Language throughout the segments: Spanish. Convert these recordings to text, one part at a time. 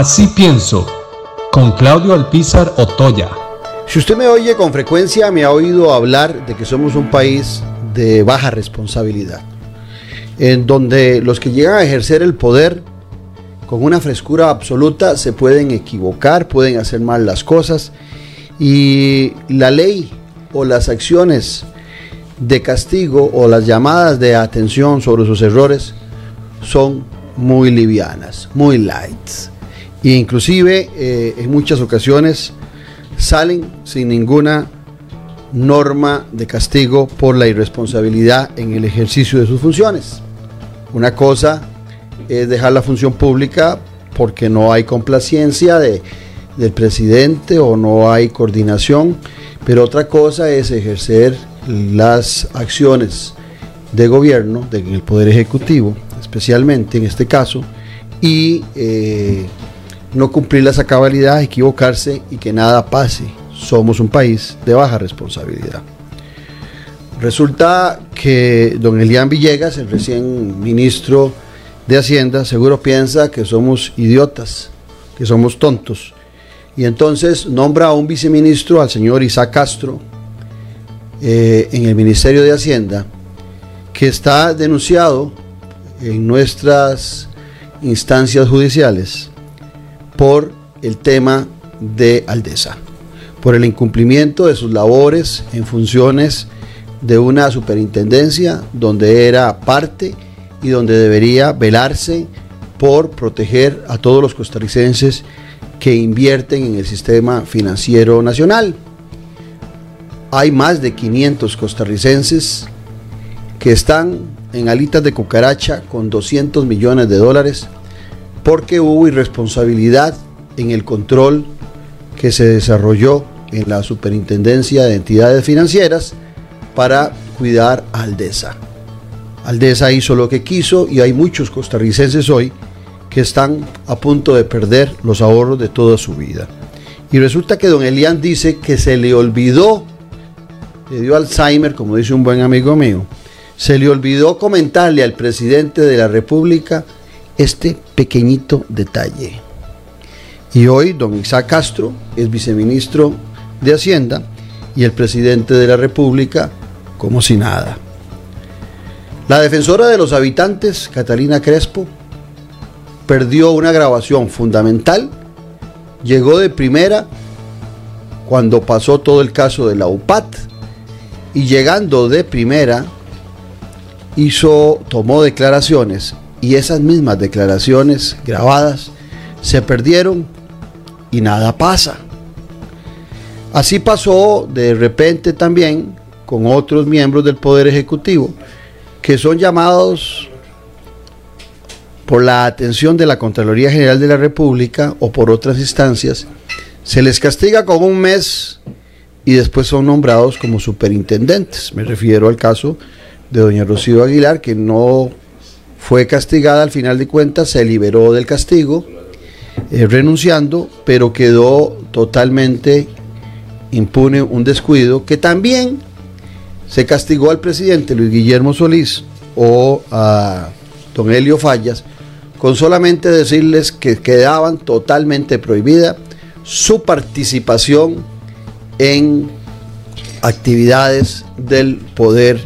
Así pienso, con Claudio Alpizar Otoya. Si usted me oye con frecuencia, me ha oído hablar de que somos un país de baja responsabilidad, en donde los que llegan a ejercer el poder con una frescura absoluta se pueden equivocar, pueden hacer mal las cosas y la ley o las acciones de castigo o las llamadas de atención sobre sus errores son muy livianas, muy light. E inclusive eh, en muchas ocasiones salen sin ninguna norma de castigo por la irresponsabilidad en el ejercicio de sus funciones. Una cosa es dejar la función pública porque no hay complacencia de, del presidente o no hay coordinación, pero otra cosa es ejercer las acciones de gobierno, del Poder Ejecutivo, especialmente en este caso, y eh, no cumplirlas a cabalidad, equivocarse y que nada pase. Somos un país de baja responsabilidad. Resulta que don Elian Villegas, el recién ministro de Hacienda, seguro piensa que somos idiotas, que somos tontos. Y entonces nombra a un viceministro, al señor Isaac Castro, eh, en el Ministerio de Hacienda, que está denunciado en nuestras instancias judiciales por el tema de Aldesa, por el incumplimiento de sus labores en funciones de una superintendencia donde era parte y donde debería velarse por proteger a todos los costarricenses que invierten en el sistema financiero nacional. Hay más de 500 costarricenses que están en alitas de cucaracha con 200 millones de dólares porque hubo irresponsabilidad en el control que se desarrolló en la Superintendencia de Entidades Financieras para cuidar a Aldesa. Aldesa hizo lo que quiso y hay muchos costarricenses hoy que están a punto de perder los ahorros de toda su vida. Y resulta que don Elian dice que se le olvidó, le dio Alzheimer, como dice un buen amigo mío, se le olvidó comentarle al presidente de la República este pequeñito detalle. Y hoy don Isaac Castro es viceministro de Hacienda y el presidente de la República como si nada. La defensora de los habitantes, Catalina Crespo, perdió una grabación fundamental, llegó de primera cuando pasó todo el caso de la UPAT y llegando de primera hizo tomó declaraciones y esas mismas declaraciones grabadas se perdieron y nada pasa. Así pasó de repente también con otros miembros del Poder Ejecutivo que son llamados por la atención de la Contraloría General de la República o por otras instancias, se les castiga con un mes y después son nombrados como superintendentes. Me refiero al caso de doña Rocío Aguilar, que no fue castigada al final de cuentas, se liberó del castigo, eh, renunciando, pero quedó totalmente impune un descuido que también se castigó al presidente Luis Guillermo Solís o a don Helio Fallas con solamente decirles que quedaban totalmente prohibida su participación en actividades del poder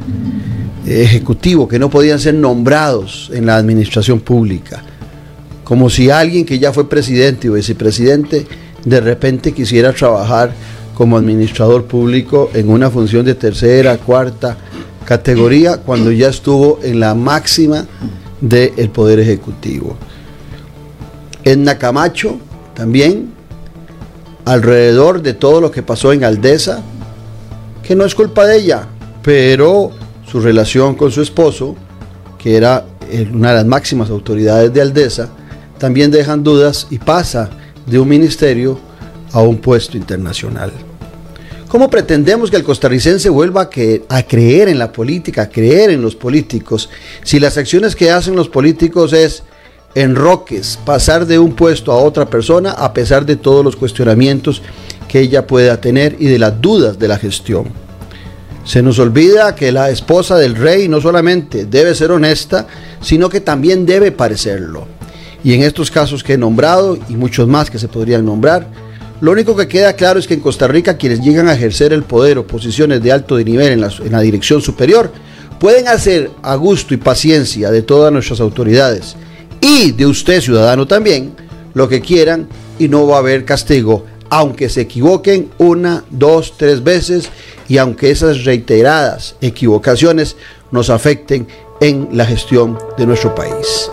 ejecutivo, que no podían ser nombrados en la administración pública. Como si alguien que ya fue presidente o vicepresidente de repente quisiera trabajar como administrador público en una función de tercera, cuarta categoría, cuando ya estuvo en la máxima del Poder Ejecutivo. En Nacamacho también, alrededor de todo lo que pasó en Aldesa, que no es culpa de ella, pero su relación con su esposo, que era una de las máximas autoridades de Aldesa, también dejan dudas y pasa de un ministerio a un puesto internacional. ¿Cómo pretendemos que el costarricense vuelva a, a, creer en la política, a creer en los políticos, si las acciones que hacen los políticos es enroques, pasar de un puesto a otra persona a pesar de todos los cuestionamientos que ella pueda tener y de las dudas de la gestión? Se nos olvida que la esposa del rey no solamente debe ser honesta, sino que también debe parecerlo. y en estos casos que he nombrado y muchos más que se podrían nombrar, lo único que queda claro es que en Costa Rica quienes llegan a ejercer el poder o posiciones de alto nivel en la, en la dirección superior pueden hacer a gusto y paciencia de todas nuestras autoridades y de usted ciudadano también lo que quieran y no va a haber castigo aunque se equivoquen una, dos, tres veces y aunque esas reiteradas equivocaciones nos afecten en la gestión de nuestro país.